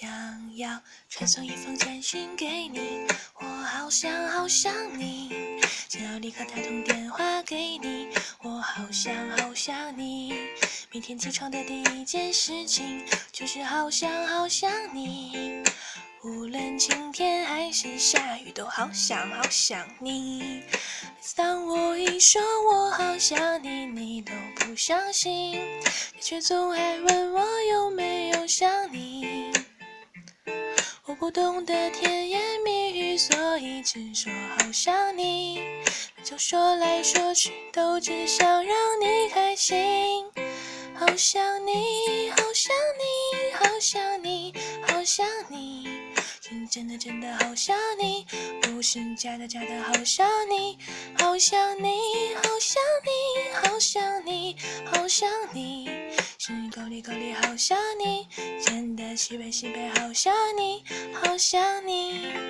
想要传送一封简讯给你，我好想好想你，想要立刻打通电话给你，我好想好想你。每天起床的第一件事情就是好想好想你，无论晴天还是下雨，都好想好想你。当我一说我好想你，你都不相信，你却总爱问我有没有想。不懂得甜言蜜语，所以只说好想你。就说来说去，都只想让你开心。好想你，好想你，好想你，好想你，是真的真的好想你，不是假的假的好想你。好想你，好想你，好想你，好想你，是够力够力好想你，真的西北西北好想你，好想你。